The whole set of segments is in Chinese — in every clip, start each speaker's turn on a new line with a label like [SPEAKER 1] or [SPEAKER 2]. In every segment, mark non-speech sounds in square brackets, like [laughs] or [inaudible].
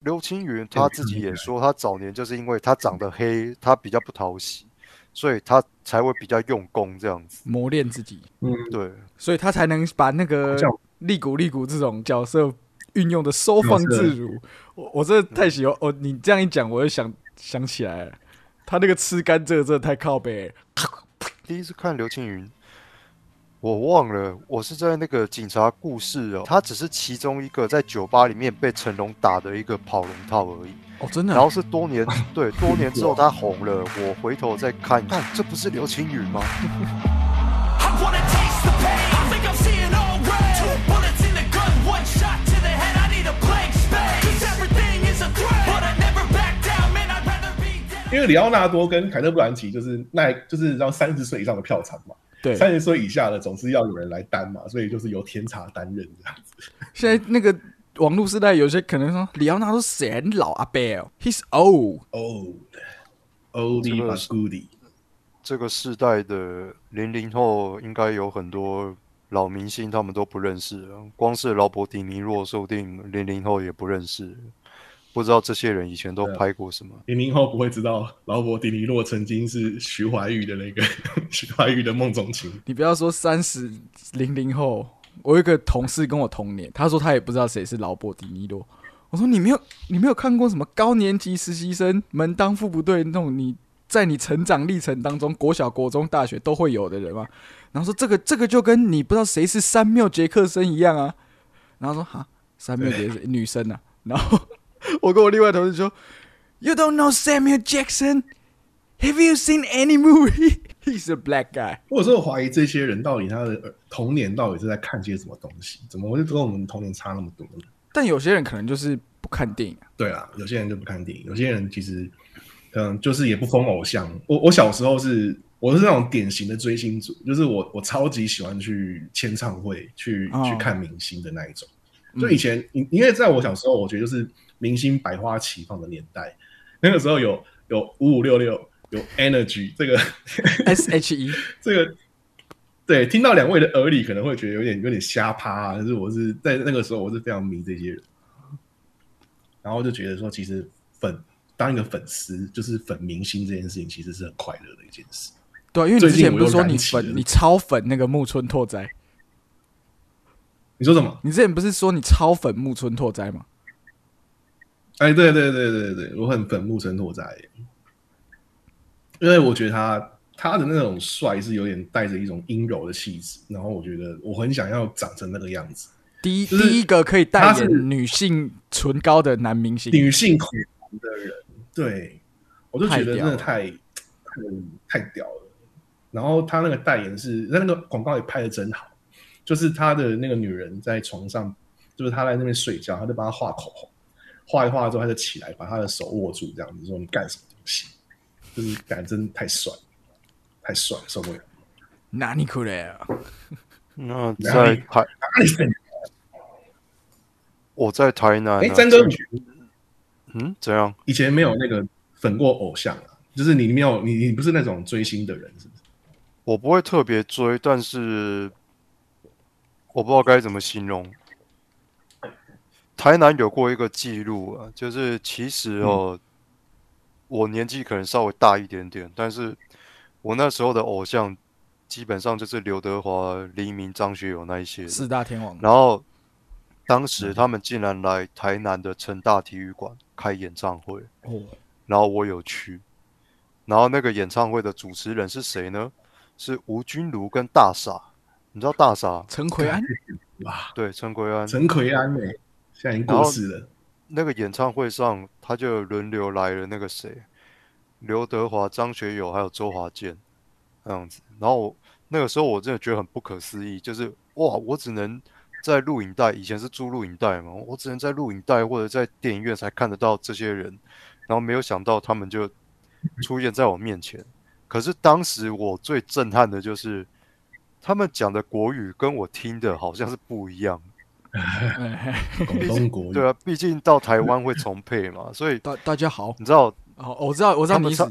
[SPEAKER 1] 刘青云他自己也说，他早年就是因为他长得黑，他比较不讨喜，所以他才会比较用功这样子。
[SPEAKER 2] 磨练自己，
[SPEAKER 3] 嗯，
[SPEAKER 1] 对，
[SPEAKER 2] 所以他才能把那个
[SPEAKER 3] 像
[SPEAKER 2] 利古利古这种角色运用的收放自如。我我真的太喜欢哦！你这样一讲，我就想想起来了，他那个吃甘蔗真的太靠背了。
[SPEAKER 1] 第一次看刘青云，我忘了，我是在那个警察故事哦，他只是其中一个在酒吧里面被成龙打的一个跑龙套而已。
[SPEAKER 2] 哦，真的啊、
[SPEAKER 1] 然后是多年对多年之后他红了，我回头再看，看这不是刘青云吗
[SPEAKER 4] ？I wanna taste the pain. I think I'm seeing all red. Two bullets in the gun, one shot to the head. I need a blank space. Cause everything is a threat. But I never back down, man. I'd rather be dead.
[SPEAKER 3] 因为里奥纳多跟凯特·布兰奇就是那，就是让三十岁以上的票仓嘛，
[SPEAKER 2] 对，
[SPEAKER 3] 三十岁以下的总是要有人来担嘛，所以就是由天茶担任这样子。
[SPEAKER 2] 现在那个网络时代，有些可能说里奥纳多谁老阿贝哦，He's old。
[SPEAKER 3] Old, oldie
[SPEAKER 1] 这个
[SPEAKER 3] but goodie。
[SPEAKER 1] 这个世代的零零后应该有很多老明星，他们都不认识了。光是劳勃迪尼洛，说不定零零后也不认识，不知道这些人以前都拍过什么。
[SPEAKER 3] 零零后不会知道劳勃迪尼洛曾经是徐怀钰的那个 [laughs] 徐怀钰的梦中情。
[SPEAKER 2] 你不要说三十零零后，我有一个同事跟我同年，他说他也不知道谁是劳勃迪尼洛。我说你没有你没有看过什么高年级实习生门当户不对那种你在你成长历程当中，国小、国中、大学都会有的人吗？然后说这个这个就跟你不知道谁是三缪杰克森一样啊。然后说哈，三缪杰克森女生啊。然后 [laughs] 我跟我另外同事说，You don't know Samuel Jackson? Have you seen any movie? [laughs] He's a black guy.
[SPEAKER 3] 我有时候怀疑这些人到底他的呃童年到底是在看些什么东西，怎么会跟我们童年差那么多呢？
[SPEAKER 2] 但有些人可能就是不看电影啊。
[SPEAKER 3] 对啊，有些人就不看电影，有些人其实嗯，就是也不封偶像。我我小时候是我是那种典型的追星族，就是我我超级喜欢去签唱会去、
[SPEAKER 2] 哦
[SPEAKER 3] 去看明星的那一种。就以前，因因为在我小时候，我觉得就是明星百花齐放的年代，那个时候有有五五六六，有 Energy 这个 [laughs]
[SPEAKER 2] S H E [laughs]
[SPEAKER 3] 这个。对，听到两位的耳里可能会觉得有点有点瞎趴、啊，但是我是在那个时候我是非常迷这些人，然后就觉得说，其实粉当一个粉丝，就是粉明星这件事情，其实是很快乐的一件事。
[SPEAKER 2] 对啊，因为你之前不是说你粉你超粉那个木村拓哉，
[SPEAKER 3] 你说什么？
[SPEAKER 2] 你之前不是说你超粉木村拓哉吗？
[SPEAKER 3] 哎，对对对对对，我很粉木村拓哉，因为我觉得他他的那种帅是有点带着一种阴柔的气质，然后我觉得我很想要长成那个样子。
[SPEAKER 2] 第一
[SPEAKER 3] 就是
[SPEAKER 2] 第一个可以代言女性唇膏的男明星，
[SPEAKER 3] 女性口红的人，对我就觉得真的
[SPEAKER 2] 太
[SPEAKER 3] 太太太屌了。然后他那个代言是，那那个广告也拍的真好，就是他的那个女人在床上，就是他在那边睡觉，他就帮他画口红，画一画之后他就起来把他的手握住，这样子说你干什么东西？就是感真的太帅，太帅，受不了。
[SPEAKER 2] 哪里可来啊？
[SPEAKER 1] 那在台，
[SPEAKER 3] 哪里？
[SPEAKER 1] 我在台南、啊。
[SPEAKER 3] 哎，詹哥，
[SPEAKER 1] 嗯，怎样？
[SPEAKER 3] 以前没有那个粉过偶像啊？就是你没有你你不是那种追星的人，是不是？
[SPEAKER 1] 我不会特别追，但是我不知道该怎么形容。台南有过一个记录啊，就是其实哦，我年纪可能稍微大一点点，但是我那时候的偶像基本上就是刘德华、黎明、张学友那一些。
[SPEAKER 2] 四大天王，
[SPEAKER 1] 然后当时他们竟然来台南的成大体育馆开演唱会，
[SPEAKER 2] 哦，
[SPEAKER 1] 然后我有去，然后那个演唱会的主持人是谁呢？是吴君如跟大傻，你知道大傻？
[SPEAKER 2] 陈奎安，
[SPEAKER 3] 哇，[laughs]
[SPEAKER 1] 对，陈奎安。
[SPEAKER 3] 陈奎安诶、现在已经过世了。
[SPEAKER 1] 那个演唱会上，他就轮流来了那个谁，刘德华、张学友还有周华健这样子。然后我那个时候我真的觉得很不可思议，就是哇，我只能在录影带，以前是租录影带嘛，我只能在录影带或者在电影院才看得到这些人，然后没有想到他们就出现在我面前。可是当时我最震撼的就是，他们讲的国语跟我听的好像是不一样。
[SPEAKER 2] 哎
[SPEAKER 3] 广东国语，
[SPEAKER 1] 对啊，毕竟到台湾会重配嘛，所以
[SPEAKER 2] 大大家好，
[SPEAKER 1] 你知道，
[SPEAKER 2] 哦，我知道，我知道你是。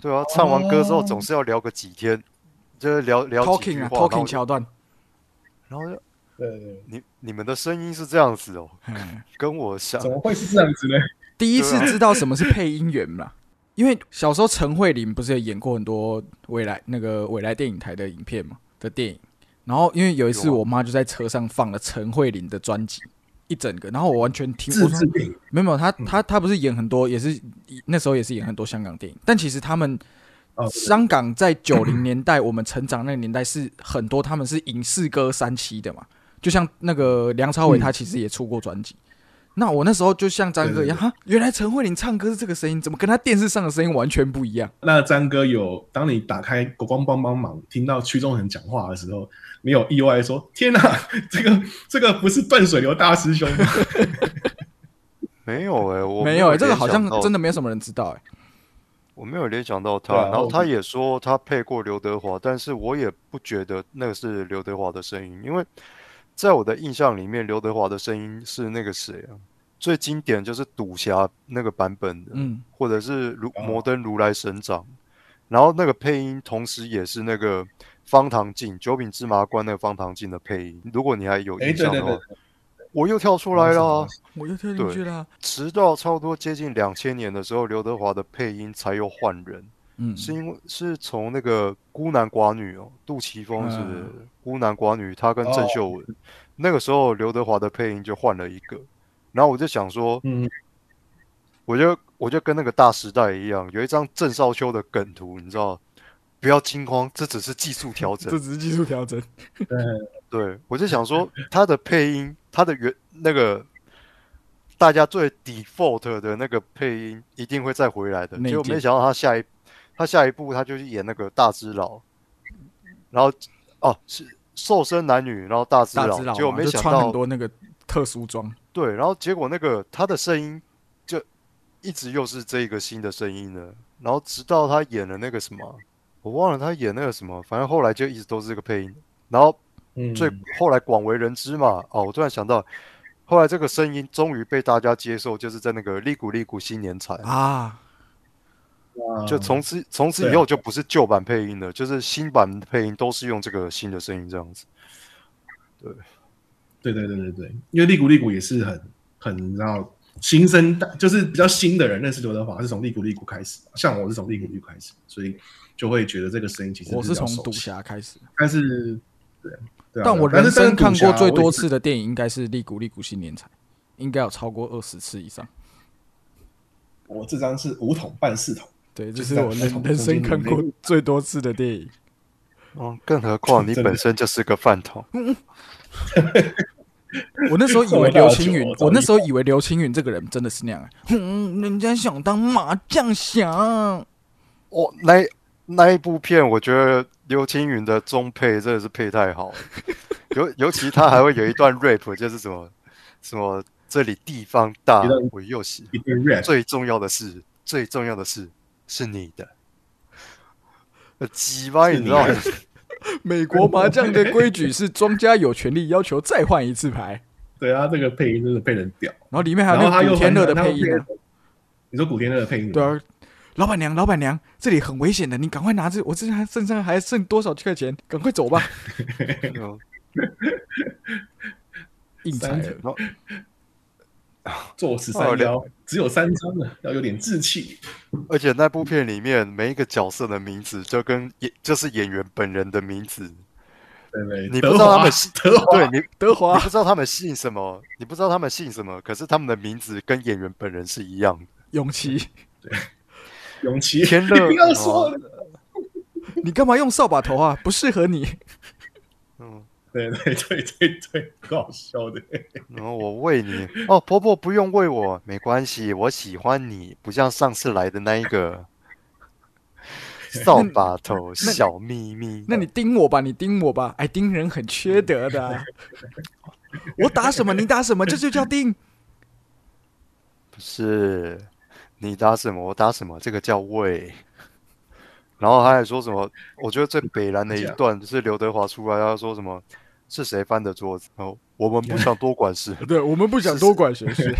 [SPEAKER 1] 对啊，唱完歌之后
[SPEAKER 3] 哦。
[SPEAKER 1] 总是要聊个几天，就是聊聊
[SPEAKER 2] talking 啊，talking 桥段，
[SPEAKER 1] 然后就
[SPEAKER 3] 对。对对，
[SPEAKER 1] 你你们的声音是这样子哦，
[SPEAKER 2] 嗯
[SPEAKER 1] 跟我想
[SPEAKER 3] 怎么会是这样子呢？
[SPEAKER 2] 第一次知道什么是配音员嘛，因为小时候陈慧琳不是也演过很多未来那个未来电影台的影片嘛的电影，然后因为有一次我妈就在车上放了陈慧琳的专辑一整个，然后我完全听
[SPEAKER 3] 自
[SPEAKER 2] 我说
[SPEAKER 3] 制电影。
[SPEAKER 2] 没有没有，她她她不是演很多，也是那时候也是演很多香港电影，但其实他们香港在九零年代我们成长那个年代是很多他们是影视歌三栖的嘛，就像那个梁朝伟
[SPEAKER 3] 嗯。
[SPEAKER 2] 他其实也出过专辑。那我那时候就像张哥一样，哈，原来陈慧琳唱歌是这个声音，怎么跟他电视上的声音完全不一样？
[SPEAKER 3] 那张哥有，当你打开国光帮帮忙，听到屈中恒讲话的时候，你有意外说：“天哪，[laughs] 这个这个不是断水流大师兄吗？
[SPEAKER 1] 没有哎、我
[SPEAKER 2] 没有、
[SPEAKER 1] 哎
[SPEAKER 2] 欸，这个好像真的没有什么人知道、欸，
[SPEAKER 1] 我没有联想到他，
[SPEAKER 3] 啊
[SPEAKER 1] 然后他也说他配过刘德华，但是我也不觉得那个是刘德华的声音，因为在我的印象里面，刘德华的声音是那个谁啊？最经典就是赌侠那个版本的，
[SPEAKER 2] 嗯，
[SPEAKER 1] 或者是如
[SPEAKER 3] 哦
[SPEAKER 1] 摩登如来神掌，然后那个配音同时也是那个方唐镜九品芝麻官那个方唐镜的配音，如果你还有？”
[SPEAKER 3] 哎，
[SPEAKER 1] 印象的话，
[SPEAKER 3] 对对对，
[SPEAKER 1] 我又跳出来了啊。
[SPEAKER 2] 我又跳进去了，
[SPEAKER 1] 直到差不多接近两千年的时候，刘德华的配音才又换人。
[SPEAKER 2] 嗯，
[SPEAKER 1] 是因为是从那个孤男寡女哦，杜琪峰是
[SPEAKER 2] 嗯
[SPEAKER 1] 孤男寡女，他跟郑
[SPEAKER 3] 哦
[SPEAKER 1] 秀文，[laughs] 那个时候刘德华的配音就换了一个，然后我就想说，
[SPEAKER 3] 嗯，
[SPEAKER 1] 我就我就跟那个大时代一样，有一张郑少秋的梗图，你知道，不要惊慌，这只是技术调整。[laughs]
[SPEAKER 2] 这。只是技术调整，
[SPEAKER 3] 对，[laughs]
[SPEAKER 1] 对，我就想说他的配音，他的原那个大家最 default 的那个配音一定会再回来的，
[SPEAKER 2] 内建。
[SPEAKER 1] 结果没想到他下一他下一步他就去演那个大只佬，然后哦是瘦身男女，然后大只佬，结果没想到
[SPEAKER 2] 很多那个特殊装，
[SPEAKER 1] 对，然后结果那个他的声音就一直又是这个新的声音了，然后直到他演了那个什么，我忘了他演那个什么，反正后来就一直都是这个配音，然后
[SPEAKER 3] 嗯，
[SPEAKER 1] 最后来广为人知嘛。哦，我突然想到，后来这个声音终于被大家接受，就是在那个《利古利古新年彩》
[SPEAKER 2] 啊，
[SPEAKER 3] 哇
[SPEAKER 1] 就从此从此以后就不是旧版配音了，就是新版配音都是用这个新的声音这样子。
[SPEAKER 3] 对。对对对对对，因为利古利古也是很很然后新生代，就是比较新的人认识刘德华是从利古利古开始，像我是从利古利古开始，所以就会觉得这个声音其实
[SPEAKER 2] 我是从赌侠开始，
[SPEAKER 3] 但是对对啊，
[SPEAKER 2] 但我人生看过最多，次的电影应该是《利古利古新年彩》，应该有超过二十次以上。
[SPEAKER 3] 我这张是五桶半四桶，
[SPEAKER 2] 对，这
[SPEAKER 3] 就是
[SPEAKER 2] 我人人生看过 [laughs] 最多次的电影。
[SPEAKER 1] 哦，更何况你本身就是个饭桶。
[SPEAKER 2] 我那时候以为 [laughs] 刘青云我那时候以为刘青云这个人真的是那样、哼，人家想当麻将侠，
[SPEAKER 1] 哦，那那一部片，我觉得刘青云的中配真的是配太好了，尤尤其他还会有一段 rap，[laughs] 就是什么什么这里地方大，我又喜最重要的是，最重要的是是你的。呃鸡巴，你知道吗？[laughs]
[SPEAKER 2] 美国麻将的规矩是庄家有权利要求再换一次牌，[laughs]
[SPEAKER 3] 对啊，这个配音真的配人屌，
[SPEAKER 2] 然后里面还有那个古天乐的配音啊。
[SPEAKER 3] 你说古天乐的配音，
[SPEAKER 2] 对啊，老板娘，老板娘，这里很危险的，你赶快拿着，我这还身上还剩多少块钱，赶快走吧。[laughs]
[SPEAKER 1] 嗯
[SPEAKER 2] 硬踩
[SPEAKER 3] 三
[SPEAKER 2] 了，[laughs]
[SPEAKER 3] 做十三幺，只有三张了，要有点志气。
[SPEAKER 1] 而且那部片里面每一个角色的名字就跟演就是演员本人的名字，
[SPEAKER 3] 对对？
[SPEAKER 1] 你不知道他们姓
[SPEAKER 3] 德华
[SPEAKER 1] 对你
[SPEAKER 2] 德华
[SPEAKER 1] 你不知道他们姓什么，你不知道他们姓什么，可是他们的名字跟演员本人是一样的。
[SPEAKER 2] 永琪，
[SPEAKER 3] 永琪，
[SPEAKER 1] 天乐 [laughs]
[SPEAKER 3] 不要说。[laughs]
[SPEAKER 2] 你干嘛用扫把头啊？不适合你。
[SPEAKER 1] 嗯，
[SPEAKER 3] 对对对对对，搞笑的。
[SPEAKER 1] 然后我喂你哦，婆婆不用喂我，没关系，我喜欢你，不像上次来的那一个 [laughs] 扫把头小咪咪。
[SPEAKER 2] 那你盯我吧，你盯我吧，哎，盯人很缺德的啊、[laughs] 我打什么你打什么，这就叫盯。[laughs]
[SPEAKER 1] 不是你打什么我打什么，这个叫喂。然后他还说什么？我觉得最北蓝的一段就是刘德华出来，他说什么？是谁翻的桌子？哦，我们不想多管事。[laughs]
[SPEAKER 2] 对我们不想多管闲事。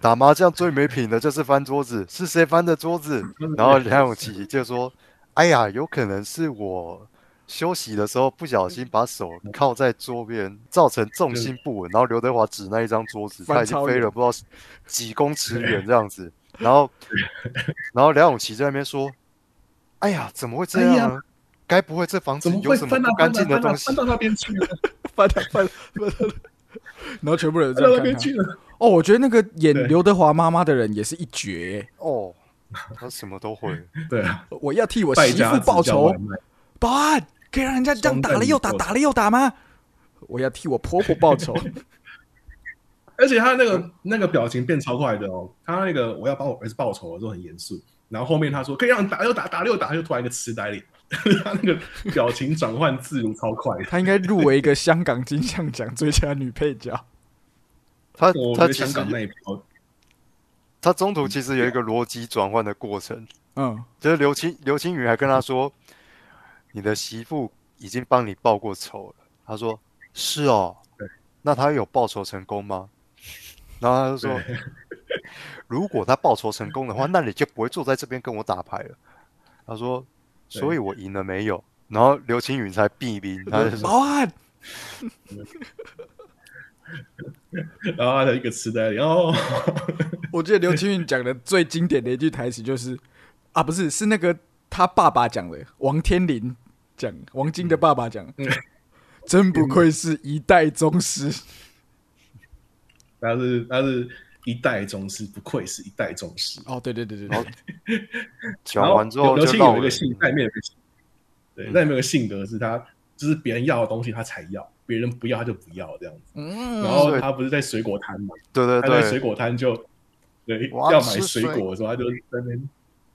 [SPEAKER 1] 打麻将最没品的就是翻桌子，是谁翻的桌子？然后梁咏琪就说：“哎呀，有可能是我休息的时候不小心把手靠在桌边，造成重心不稳，然后刘德华指那一张桌子，[laughs] 他已经飞了不知道几公尺远这样子，然后然后梁咏琪在那边说：“哎呀，怎么会这样呢？该不会这房子
[SPEAKER 3] 怎么会
[SPEAKER 1] 有什么不干净的东西？
[SPEAKER 3] 翻到那边去了？[laughs]
[SPEAKER 2] 翻到翻了翻了，[laughs] 然后全部人
[SPEAKER 3] 翻到那边去了。
[SPEAKER 2] 哦，我觉得那个演刘德华妈妈的人也是一绝。欸、
[SPEAKER 1] 哦，他什么都会。[laughs]
[SPEAKER 3] 对啊，
[SPEAKER 2] 我要替我
[SPEAKER 3] 败
[SPEAKER 2] 媳妇报仇。保安，可以让人家这样打了又打，打了又打吗？我要替我婆婆报仇。
[SPEAKER 3] 而且他那个那个表情变超快的哦，他那个我要帮我儿子报仇的时候很严肃，然后后面他说可以让你打又打，打了又打，他就突然一个痴呆脸，[laughs] 他那个表情转换自如超快的。
[SPEAKER 2] 她应该入围一个香港金像奖最佳女配角。
[SPEAKER 1] 他他
[SPEAKER 3] 香港那一票，
[SPEAKER 1] 他中途其实有一个逻辑转换的过程，
[SPEAKER 2] 嗯，
[SPEAKER 1] 就是刘青刘青云还跟他说：“你的媳妇已经帮你报过仇了。”他说：“是哦，那他有报仇成功吗？”然后他就说：“如果他报仇成功的话，那你就不会坐在这边跟我打牌了。”他说：“
[SPEAKER 3] 对
[SPEAKER 1] 所以我赢了没有？”然后刘青云才避兵，他就说
[SPEAKER 2] 保安，[laughs]
[SPEAKER 3] 然后他的一个痴呆然后，[laughs]
[SPEAKER 2] 我记得刘青云讲的最经典的一句台词就是啊，不是，是那个他爸爸讲的，王天林讲，王晶的爸爸讲，
[SPEAKER 3] 嗯
[SPEAKER 2] 真不愧是一代宗师。[laughs]
[SPEAKER 3] 他是他是一代宗师，不愧是一代宗师。
[SPEAKER 2] 哦，对对对对对，[laughs]
[SPEAKER 3] 然后
[SPEAKER 1] 讲完之后
[SPEAKER 3] 刘青
[SPEAKER 1] 就让人
[SPEAKER 3] 有一个性，那里面有一个性，对，
[SPEAKER 1] 嗯
[SPEAKER 3] 那里面有个性格是他，就是别人要的东西他才要，别人不要他就不要这样子。
[SPEAKER 2] 嗯，
[SPEAKER 3] 然后他不是在水果摊嘛，
[SPEAKER 1] 对对对
[SPEAKER 3] 他在水，果摊就对
[SPEAKER 1] 要
[SPEAKER 3] 买水
[SPEAKER 1] 水
[SPEAKER 3] 果的时候，他就在那边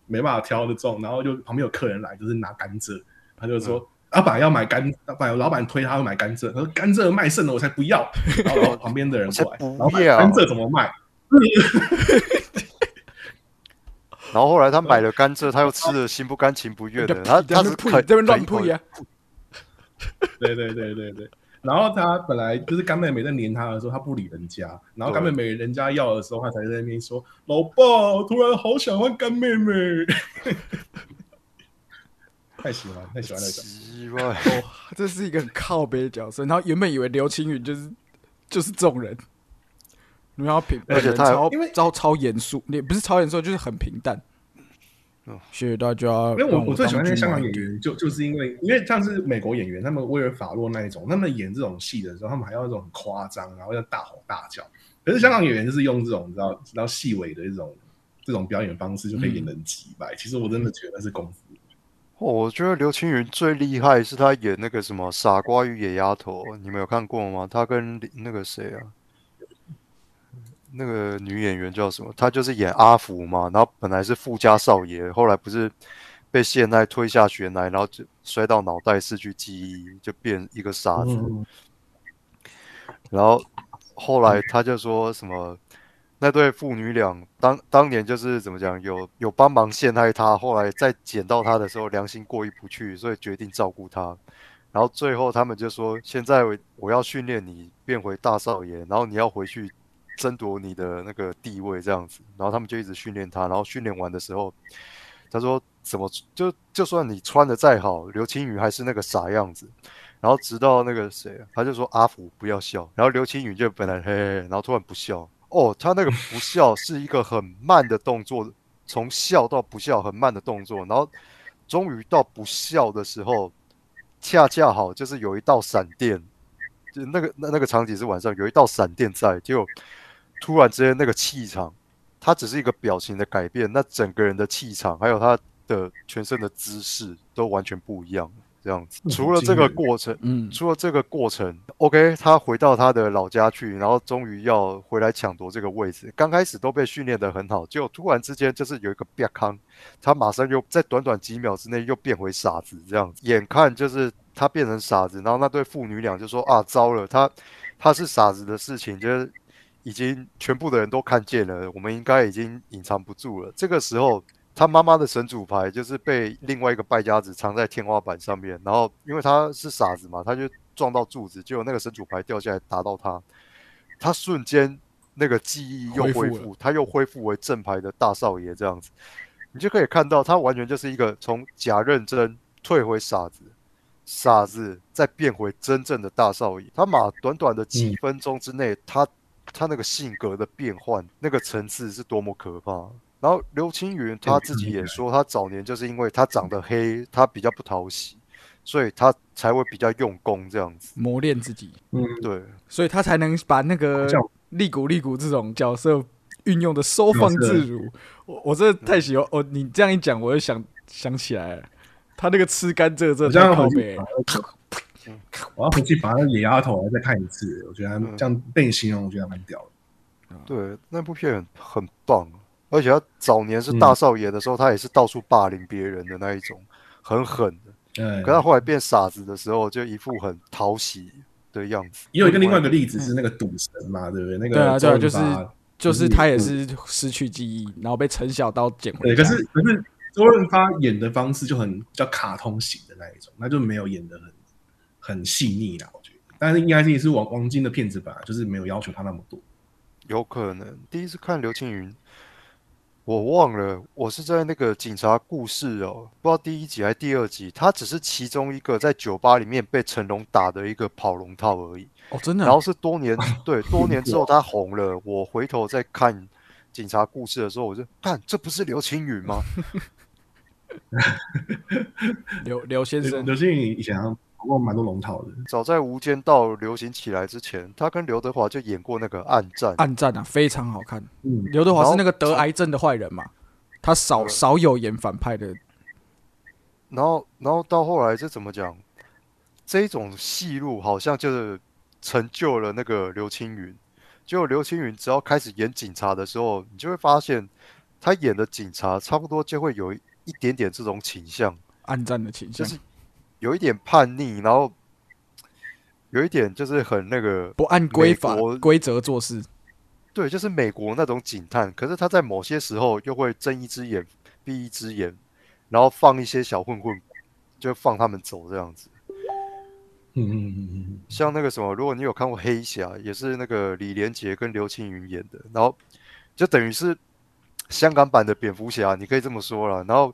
[SPEAKER 3] 没办法挑得中，然后就旁边有客人来，就是拿甘蔗，他就
[SPEAKER 1] 嗯
[SPEAKER 3] 说。老板要买甘，老板老板推他要买甘蔗，他说甘蔗卖剩了我才不要。[laughs] 然后旁边的人过来老板甘蔗怎么卖？[laughs]
[SPEAKER 1] 然后后来他买了甘蔗，他又吃的心不甘情不愿的，[laughs] 他他是啃
[SPEAKER 2] 这边乱
[SPEAKER 1] 啃一口
[SPEAKER 2] 呸呀，
[SPEAKER 3] 对对对对对。然后他本来就是干妹妹在黏他的时候，他不理人家，然后干妹妹人家要的时候，他才在那边说：“老爸，我突然好想换干妹妹。[laughs] ”太喜欢，太喜欢那个。
[SPEAKER 1] 奇怪。
[SPEAKER 2] 哦，这是一个很靠背的角色。然后原本以为刘青云就是就是这种人，然后平
[SPEAKER 1] 而且他还
[SPEAKER 2] 超
[SPEAKER 3] 因为
[SPEAKER 2] 超超严肃，也不是超严肃，就是很平淡
[SPEAKER 1] 嗯。
[SPEAKER 2] 谢谢大家。
[SPEAKER 3] 因为我我最喜欢那些香港演员，就就是因为因为像是美国演员，他们威尔法洛那一种，他们演这种戏的时候，他们还要那种很夸张，然后要大吼大叫。可是香港演员就是用这种你知道知道细微的一种这种表演方式，就可以演得很几百。其实我真的觉得那是功夫。
[SPEAKER 1] 哦，我觉得刘青云最厉害是他演那个什么《傻瓜与野丫头》，你们有看过吗？他跟那个谁啊，那个女演员叫什么？她就是演阿福嘛，然后本来是富家少爷，后来不是被谢奈推下悬崖，然后就摔到脑袋失去记忆，就变一个傻子。
[SPEAKER 3] 嗯，
[SPEAKER 1] 然后后来他就说什么，那对父女俩当当年就是怎么讲，有有帮忙陷害他，后来再捡到他的时候，良心过意不去，所以决定照顾他。然后最后他们就说，现在我我要训练你变回大少爷，然后你要回去争夺你的那个地位这样子。然后他们就一直训练他，然后训练完的时候，他说怎么就就算你穿的再好，刘青云还是那个傻样子。然后直到那个谁，他就说阿福不要笑，然后刘青云就本来嘿嘿，然后突然不笑。哦，他那个不笑是一个很慢的动作，从笑到不笑很慢的动作，然后终于到不笑的时候，恰恰好就是有一道闪电，就那个那那个场景是晚上有一道闪电在，就突然之间那个气场，他只是一个表情的改变，那整个人的气场还有他的全身的姿势都完全不一样。这样子，
[SPEAKER 3] 嗯
[SPEAKER 1] 除了这个过程，
[SPEAKER 2] 嗯，
[SPEAKER 1] 除了这个过程，OK，他回到他的老家去，然后终于要回来抢夺这个位置。刚开始都被训练的很好，结果突然之间就是有一个变康，他马上又在短短几秒之内又变回傻子，这样子。眼看就是他变成傻子，然后那对父女俩就说啊，糟了，他他是傻子的事情，就是已经全部的人都看见了，我们应该已经隐藏不住了。这个时候。他妈妈的神主牌就是被另外一个败家子藏在天花板上面，然后因为他是傻子嘛，他就撞到柱子，结果那个神主牌掉下来打到他，他瞬间那个记忆又
[SPEAKER 2] 恢复
[SPEAKER 1] 他又恢复为正牌的大少爷这样子，你就可以看到他完全就是一个从假认真退回傻子，傻子再变回真正的大少爷。他马短短的几
[SPEAKER 3] 嗯
[SPEAKER 1] 分钟之内，他他那个性格的变换，那个层次是多么可怕。然后刘青云他自己也说，他早年就是因为他长得黑，他比较不讨喜，所以他才会比较用功这样子。
[SPEAKER 2] 磨练自己，
[SPEAKER 3] 嗯，
[SPEAKER 1] 对，
[SPEAKER 2] 所以他才能把那个利古利古这种角色运用的收放自如。我我真的太喜欢哦！你这样一讲，我就想想起来了，他那个吃甘蔗真的
[SPEAKER 3] 我这
[SPEAKER 2] 太靠北
[SPEAKER 3] 去
[SPEAKER 2] 了。[laughs]
[SPEAKER 3] 我要回去把那个野丫头再看一次，我觉得这样被你形容，我觉得还蛮屌的。
[SPEAKER 1] 对，那部片很很棒，而且他早年是
[SPEAKER 3] 嗯
[SPEAKER 1] 大少爷的时候，他也是到处霸凌别人的那一种，很狠的。
[SPEAKER 3] 嗯
[SPEAKER 1] 可，他后来变傻子的时候，就一副很讨喜的样子。
[SPEAKER 3] 也有一个另外一个例子是那个赌神嘛，对不对？那个
[SPEAKER 2] 对啊对啊
[SPEAKER 3] 周润发
[SPEAKER 2] 就是他也是失去记忆，然后被陈小刀捡回
[SPEAKER 3] 对，可是可是周润发演的方式就很比较卡通型的那一种，那就没有演的很很细腻啦，我觉得。但是应该是也是王王晶的片子吧，就是没有要求他那么多。
[SPEAKER 1] 有可能第一次看刘青云，我忘了，我是在那个警察故事哦，不知道第一集还是第二集，他只是其中一个在酒吧里面被成龙打的一个跑龙套而已。
[SPEAKER 2] 哦，真的啊，
[SPEAKER 1] 然后是多年 [laughs] 对多年之后他红了，我回头再看警察故事的时候，我就看这不是刘青云吗？[laughs]
[SPEAKER 2] 刘刘先生
[SPEAKER 3] 刘青云以前好像跑过蛮多龙套的，
[SPEAKER 1] 早在《无间道》流行起来之前，他跟刘德华就演过那个《暗战》。
[SPEAKER 2] 暗战啊，非常好看。
[SPEAKER 3] 嗯，
[SPEAKER 2] 刘德华是那个得癌症的坏人嘛，他少少有演反派的。
[SPEAKER 1] 然后，然后到后来这怎么讲？这一种戏路好像就是成就了那个刘青云。结果刘青云只要开始演警察的时候，你就会发现他演的警察差不多就会有一点点这种倾向。
[SPEAKER 2] 暗战的倾向，
[SPEAKER 1] 就是有一点叛逆，然后有一点就是很那个，
[SPEAKER 2] 不按规法规则做事。
[SPEAKER 1] 对，就是美国那种警探。可是他在某些时候又会睁一只眼闭一只眼，然后放一些小混混，就放他们走这样子。
[SPEAKER 3] 嗯嗯嗯嗯
[SPEAKER 1] 像那个什么，如果你有看过《黑侠》，也是那个李连杰跟刘青云演的，然后就等于是香港版的蝙蝠侠，你可以这么说了。然后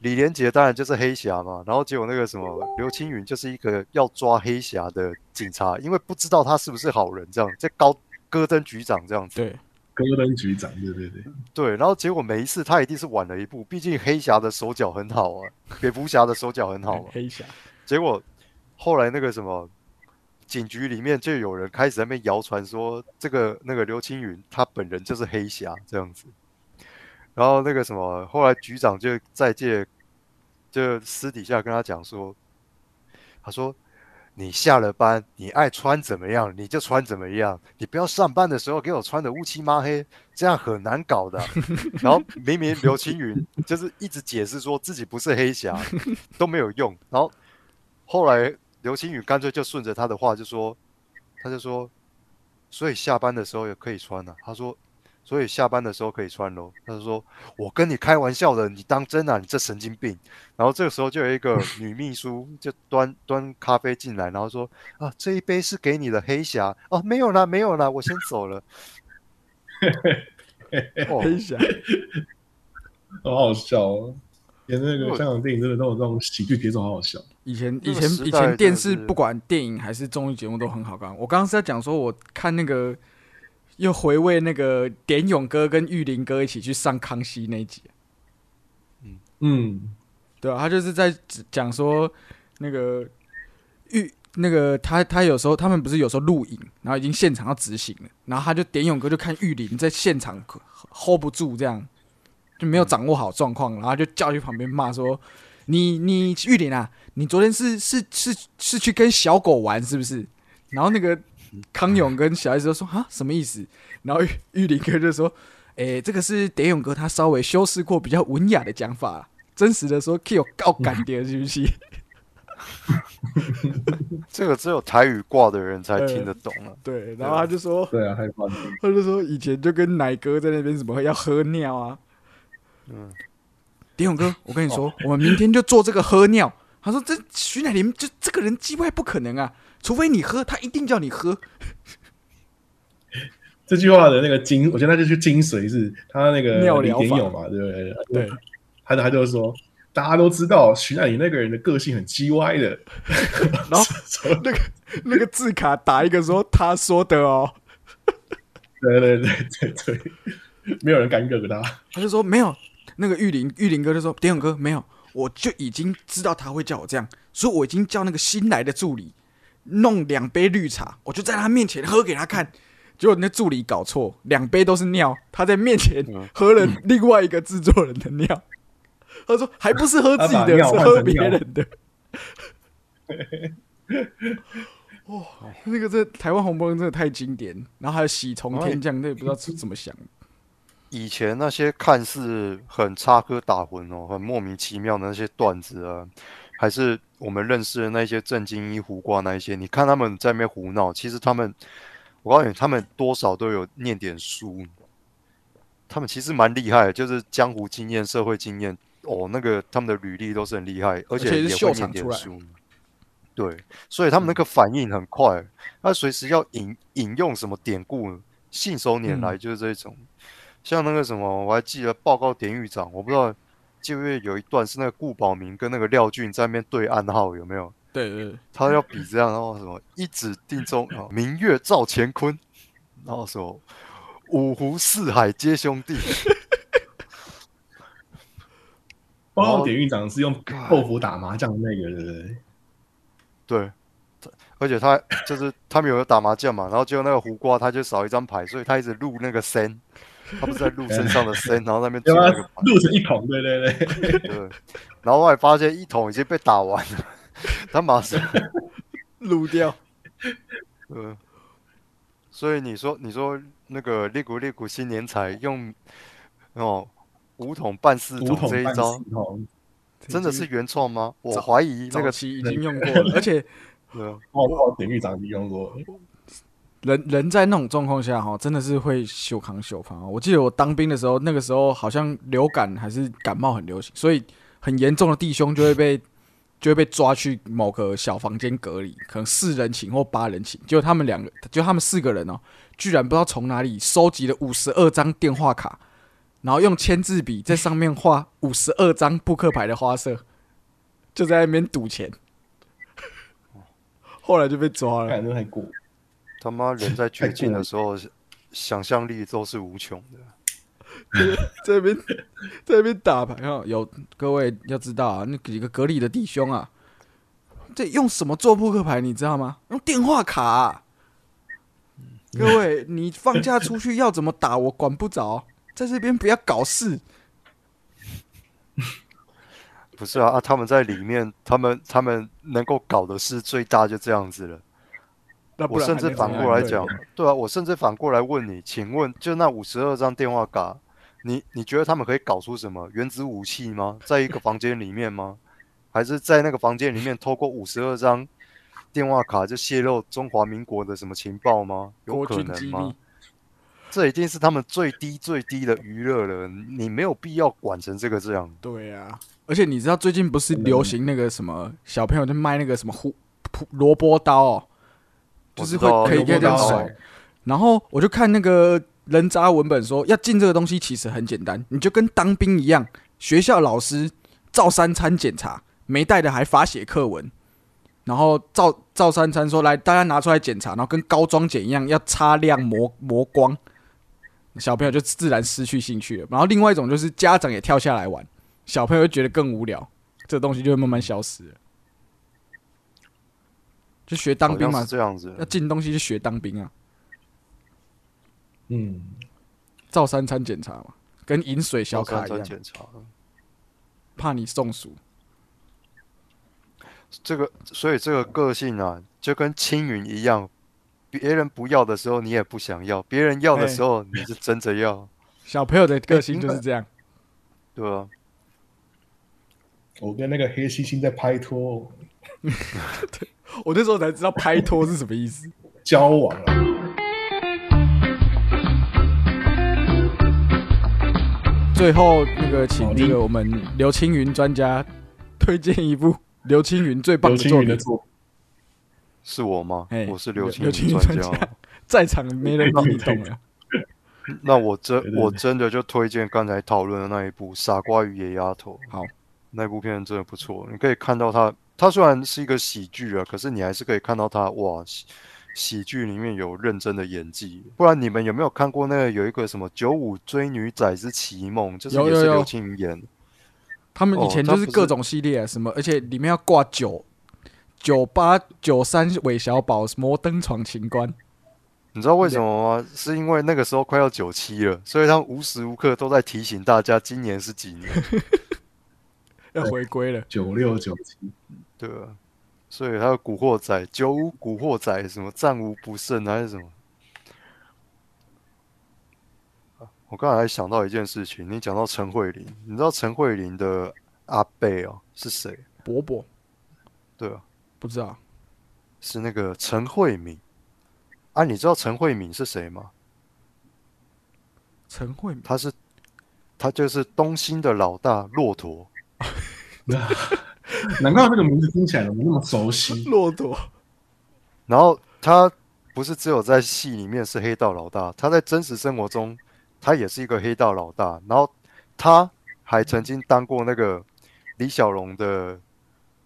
[SPEAKER 1] 李连杰当然就是黑侠嘛，然后结果那个什么刘青云就是一个要抓黑侠的警察，因为不知道他是不是好人，这样在高戈登局长这样子。
[SPEAKER 2] 对，
[SPEAKER 3] 戈登局长，对对对，
[SPEAKER 1] 对，然后结果每一次他一定是晚了一步，毕竟黑侠的手脚很好啊，蝙蝠侠的手脚很好啊。[laughs]
[SPEAKER 2] 黑侠
[SPEAKER 1] 结果后来那个什么警局里面就有人开始在那边谣传说，这个那个刘青云他本人就是黑侠这样子。然后那个什么，后来局长就在借就私底下跟他讲说，他说。你下了班，你爱穿怎么样你就穿怎么样，你不要上班的时候给我穿的乌漆抹黑，这样很难搞的啊。[laughs] 然后明明刘青云就是一直解释说自己不是黑侠，[laughs] 都没有用。然后后来刘青云干脆就顺着他的话就说，他就说，所以下班的时候也可以穿啊。他说，所以下班的时候可以穿咯。他就说，我跟你开玩笑的，你当真啊？你这神经病。然后这个时候就有一个女秘书就端端咖啡进来，然后说啊，这一杯是给你的黑侠哦，没有啦，没有啦，我先走了。[laughs] 哦，
[SPEAKER 2] 黑侠，[laughs]
[SPEAKER 3] 好好笑哦。演那个香港电影真的都有这种喜剧节奏，好好笑。
[SPEAKER 2] 以前以前以前电视不管电影还是综艺节目都很好看。我刚刚是在讲说，我看那个又回味那个点勇哥跟玉林哥一起去上康熙那一集，
[SPEAKER 3] 嗯嗯，
[SPEAKER 2] 对啊，他就是在讲说那个玉那个他他有时候他们不是有时候录影，然后已经现场要执行了，然后他就点勇哥就看玉林在现场 hold 不住，这样就没有掌握好状况，然后就叫去旁边骂说：“你你玉林啊，你昨天是是是是去跟小狗玩是不是？”然后那个康永跟小 S 就说：“啊，什么意思？”然后玉玉林哥就说：“诶、这个是点勇哥他稍微修饰过比较文雅的讲法。”真实的说，Q 高感点是不是？[laughs]
[SPEAKER 1] 这个只有台语挂的人才听得懂啊。[laughs]
[SPEAKER 2] 对，然后他就说，
[SPEAKER 3] 对啊，害怕。
[SPEAKER 2] 他就说以前就跟奶哥在那边什么要喝尿啊。
[SPEAKER 1] 嗯，
[SPEAKER 2] 点勇哥，我跟你说，我们明天就做这个喝尿。他说这徐乃麟就这个人鸡歪不可能啊，除非你喝，他一定叫你喝。[laughs]
[SPEAKER 3] 这句话的那个精，我觉得那就是精髓是他那个李
[SPEAKER 2] 尿疗法。
[SPEAKER 3] 典勇嘛，对不对？
[SPEAKER 2] 对，
[SPEAKER 3] 他他就说，大家都知道徐乃麟那个人的个性很叽歪的，[laughs]
[SPEAKER 2] 然后 [laughs] 那个那个字卡打一个说他说的哦，
[SPEAKER 3] 对对对对对，没有人敢惹他。
[SPEAKER 2] 他就说没有，那个玉林玉林哥就说点勇哥没有，我就已经知道他会叫我这样，所以我已经叫那个新来的助理弄两杯绿茶，我就在他面前喝给他看。结果那助理搞错，两杯都是尿，他在面前喝了另外一个制作人的尿。他说还不是喝自己的，[laughs] 是喝别人的。哇、[laughs] 那个这台湾红包真的太经典，然后还有喜从天降，那也不知道是怎么想的。
[SPEAKER 1] 以前那些看似很插科打诨哦，很莫名其妙的那些段子啊，还是我们认识的那些正经一胡瓜那一些，你看他们在那边胡闹，其实他们，我告诉你，他们多少都有念点书，他们其实蛮厉害的，就是江湖经验、社会经验哦，那个他们的履历都是很厉害，而且也会念点书。对，所以他们那个反应很快，他随时要引引用什么典故，信手拈来，就是这种。像那个什么，我还记得报告典狱长，我不知道记不记得有一段是那个顾宝明跟那个廖俊在那边对暗号，有没有？
[SPEAKER 2] 对对对，
[SPEAKER 1] 他要比这样，然后什么一指定中啊，明月照乾坤，然后什么五湖四海皆兄弟，[laughs]
[SPEAKER 3] 报告典狱长是用豆腐打麻将的那个，对不对？
[SPEAKER 1] 对，而且他就是他们有打麻将嘛，然后结果那个胡瓜他就少一张牌，所以他一直录那个声，他不是在录身上的声，然后那边
[SPEAKER 3] 要把它
[SPEAKER 1] 做那个牌，
[SPEAKER 3] 录成一桶，对对对。
[SPEAKER 1] 对，然后后来发现一桶已经被打完了，他马上。[laughs]
[SPEAKER 2] 撸掉。[laughs]
[SPEAKER 1] 嗯，所以你说你说那个利古利古新年彩用哦五桶半四
[SPEAKER 3] 五
[SPEAKER 1] 桶这一招真的是原创吗？我怀疑那个
[SPEAKER 2] 已经用过了，[laughs] 而且
[SPEAKER 1] 对啊
[SPEAKER 3] 报告典狱长已经用过。
[SPEAKER 2] 人人在那种状况下哈，真的是会休康休康。我记得我当兵的时候，那个时候好像流感还是感冒很流行，所以很严重的弟兄就会被就会被抓去某个小房间隔离，可能四人寝或八人寝。就他们两个，就他们四个人哦，居然不知道从哪里收集了五十二张电话卡，然后用签字笔在上面画五十二张扑克牌的花色，就在那边赌钱。[laughs] 后来就被抓了。
[SPEAKER 3] 看真的太过，
[SPEAKER 1] 他妈人在绝境的时候，[laughs] 想象力都是无穷的。[laughs]
[SPEAKER 2] 在那边在那边打牌啊，有各位要知道啊，那几个隔离的弟兄啊，这用什么做扑克牌你知道吗？用电话卡啊、各位，[laughs] 你放假出去要怎么打我管不着，在这边不要搞事。
[SPEAKER 1] 不是啊啊！他们在里面，他们他们能够搞的事最大就这样子了。
[SPEAKER 2] 那不
[SPEAKER 1] 我甚至反过来讲，对啊，我甚至反过来问你，请问，就那五十二张电话卡，你你觉得他们可以搞出什么原子武器吗？在一个房间里面吗？还是在那个房间里面透过五十二张电话卡就泄露中华民国的什么情报吗？有可能吗这已经是他们最低最低的娱乐了，你没有必要管成这个这样。
[SPEAKER 2] 对啊。而且你知道最近不是流行那个什么小朋友就卖那个什么胡胡萝卜刀哦，就是会可以这样
[SPEAKER 3] 萝卜刀
[SPEAKER 2] 甩。然后我就看那个人渣文本说，要进这个东西其实很简单，你就跟当兵一样，学校老师照三餐检查，没带的还罚写课文，然后照照三餐说来大家拿出来检查，然后跟高装检一样要擦亮磨磨光，小朋友就自然失去兴趣了。然后另外一种就是家长也跳下来玩，小朋友就觉得更无聊，这个东西就会慢慢消失了。就学当兵嘛。
[SPEAKER 1] 好像是，这样子。
[SPEAKER 2] 要。进东西就学当兵啊。
[SPEAKER 3] 嗯，
[SPEAKER 2] 照三餐检查嘛，跟饮水小卡一样，
[SPEAKER 1] 检查，
[SPEAKER 2] 怕你中暑。
[SPEAKER 1] 这个所以这个个性啊，就跟青云一样，别人不要的时候你也不想要，别人要的时候你是争着要，
[SPEAKER 2] 小朋友的个性就是这样。[laughs]
[SPEAKER 1] 对啊、
[SPEAKER 3] 我跟那个黑猩猩在拍拖 [laughs] [laughs]
[SPEAKER 2] 我那时候才知道拍拖是什么意思。
[SPEAKER 3] 交往啊，
[SPEAKER 2] 最后那个，请
[SPEAKER 3] 好你
[SPEAKER 2] 这个我们刘青云专家推荐一部刘青云最棒的作品。
[SPEAKER 1] 是我吗
[SPEAKER 2] 哎？
[SPEAKER 1] 我是刘青
[SPEAKER 2] 云
[SPEAKER 1] 云专家
[SPEAKER 2] 家。在场没人比你懂了。[laughs]
[SPEAKER 1] 那我真我真的就推荐刚才讨论的那一部《傻瓜与野丫头》。
[SPEAKER 2] 好，
[SPEAKER 1] 那部片真的不错，你可以看到它，它虽然是一个喜剧啊，可是你还是可以看到它哇，喜喜剧里面有认真的演技。不然你们有没有看过那个有一个什么《九五追女仔之奇梦》，就是也是刘青云演，
[SPEAKER 2] 他们以
[SPEAKER 1] 哦
[SPEAKER 2] 前就是各种系列啊，什么，而且里面要挂九九八九三韦小宝摩登闯情关，
[SPEAKER 1] 你知道为什么吗？是因为那个时候快要九七了，所以他们无时无刻都在提醒大家今年是几年，[laughs]
[SPEAKER 2] 要回归了。
[SPEAKER 3] 九六九七，
[SPEAKER 1] 对啊？所以还有《古惑仔》九五《古惑仔》什么战无不胜还是什么？啊我刚才还想到一件事情，你讲到陈慧琳，你知道陈慧琳的阿贝哦是谁？
[SPEAKER 2] 伯伯
[SPEAKER 1] 对啊，
[SPEAKER 2] 不知道，
[SPEAKER 1] 是那个陈慧敏。啊，你知道陈慧敏是谁吗？
[SPEAKER 2] 陈慧敏
[SPEAKER 1] 他是，他就是东兴的老大骆驼。[laughs]
[SPEAKER 3] 难怪这个名字听起来怎么那么熟悉？[laughs]
[SPEAKER 2] 骆驼，
[SPEAKER 1] 然后他不是只有在戏里面是黑道老大，他在真实生活中他也是一个黑道老大。然后他还曾经当过那个李小龙的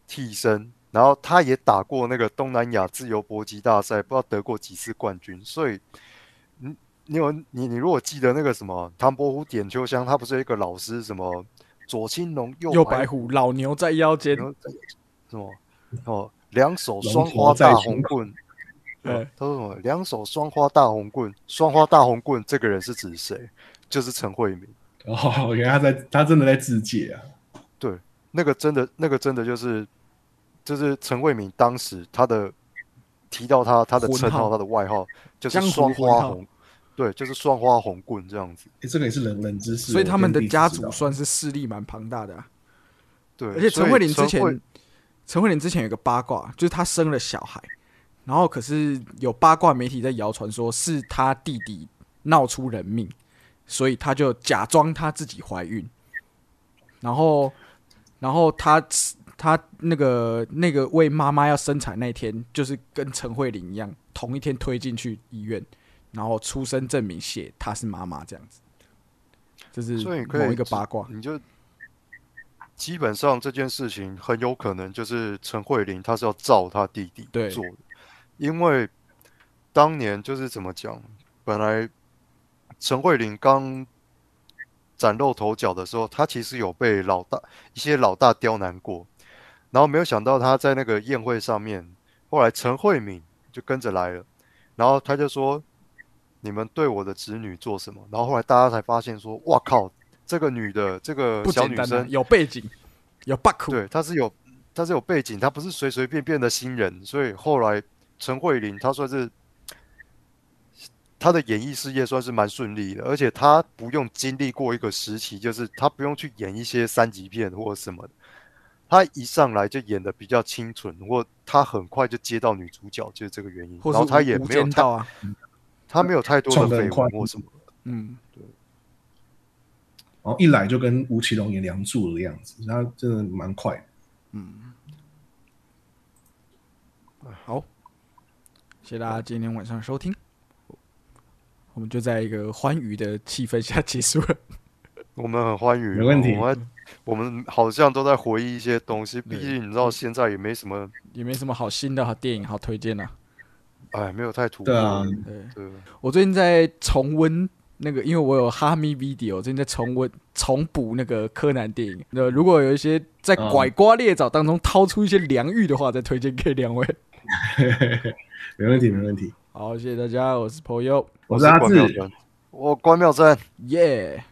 [SPEAKER 1] 替身，然后他也打过那个东南亚自由搏击大赛，不知道得过几次冠军。所以，你你有你你如果记得那个什么唐伯虎点秋香，他不是有一个老师什么左青龙右
[SPEAKER 2] 右
[SPEAKER 1] 白
[SPEAKER 2] 白虎，老牛在腰间，
[SPEAKER 1] 什么哦，两手双花大红棍。
[SPEAKER 2] 哎
[SPEAKER 1] 哦他说什么？两手双花大红棍，双花大红棍，这个人是指谁？就是陈慧敏。
[SPEAKER 3] 哦，原来他在，他真的在自介啊！
[SPEAKER 1] 对那个真的，那个真的就是，就是陈慧敏当时他的提到他他的称号，
[SPEAKER 2] 号
[SPEAKER 1] 他的外号就是双花红，对，就是双花红棍这样子。
[SPEAKER 3] 诶这个也是冷冷知识，
[SPEAKER 2] 所以他们的家族算是势力蛮庞大的、啊。
[SPEAKER 1] 对，
[SPEAKER 2] 而且陈慧琳之前，陈慧琳之前有个八卦，就是她生了小孩，然后可是有八卦媒体在谣传说是她弟弟闹出人命，所以她就假装她自己怀孕，然后，然后她她那个那个为妈妈要生产那天，就是跟陈慧琳一样，同一天推进去医院，然后出生证明写她是妈妈这样子，这是某一个八卦。
[SPEAKER 1] 你就基本上这件事情很有可能就是陈慧琳她是要照她弟弟
[SPEAKER 2] 对
[SPEAKER 1] 做的，因为当年就是怎么讲，本来陈慧琳刚崭露头角的时候，她其实有被老大一些老大刁难过，然后没有想到她在那个宴会上面，后来陈慧敏就跟着来了，然后他就说。你们对我的子女做什么？然后后来大家才发现说，哇靠，这个女的，这个小女生，
[SPEAKER 2] 有背景，有 bug，
[SPEAKER 1] 对，她是有，她是有背景，她不是随随便便的新人，所以后来陈慧琳她算是她的演艺事业算是蛮顺利的，而且她不用经历过一个时期，就是她不用去演一些三级片或者什么的，她一上来就演的比较清纯，或她很快就接到女主角，就是这个原因，然后她也没有太
[SPEAKER 2] 啊，
[SPEAKER 1] 她没有太多的绯闻或什么。
[SPEAKER 2] 嗯，对
[SPEAKER 3] 然后一来就跟吴奇隆演梁祝的样子，他真的蛮快的。
[SPEAKER 2] 好，谢谢大家今天晚上收听，我们就在一个欢愉的气氛下结束了。[laughs]
[SPEAKER 1] 我们很欢愉，
[SPEAKER 3] 没问题
[SPEAKER 1] 我们我们好像都在回忆一些东西，毕竟你知道现在也没什么，
[SPEAKER 2] 也没什么好新的好电影好推荐啊。
[SPEAKER 1] 哎，没有太突破。
[SPEAKER 3] 对啊，
[SPEAKER 2] 对
[SPEAKER 1] 对，
[SPEAKER 2] 我最近在重温那个，因为我有哈密 video，最近在重温重补那个柯南电影。那如果有一些在
[SPEAKER 3] 嗯
[SPEAKER 2] 拐瓜裂枣当中掏出一些良玉的话，再推荐给两位。[laughs]
[SPEAKER 3] 没问题，没问题。
[SPEAKER 2] 好，谢谢大家，我是 POYO，
[SPEAKER 3] 我是阿志
[SPEAKER 1] 关妙真，我关妙真，
[SPEAKER 2] 耶，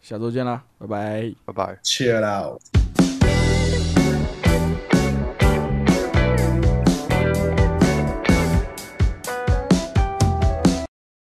[SPEAKER 2] 下周见啦，拜拜。
[SPEAKER 1] 拜拜。
[SPEAKER 3] ，cheer out。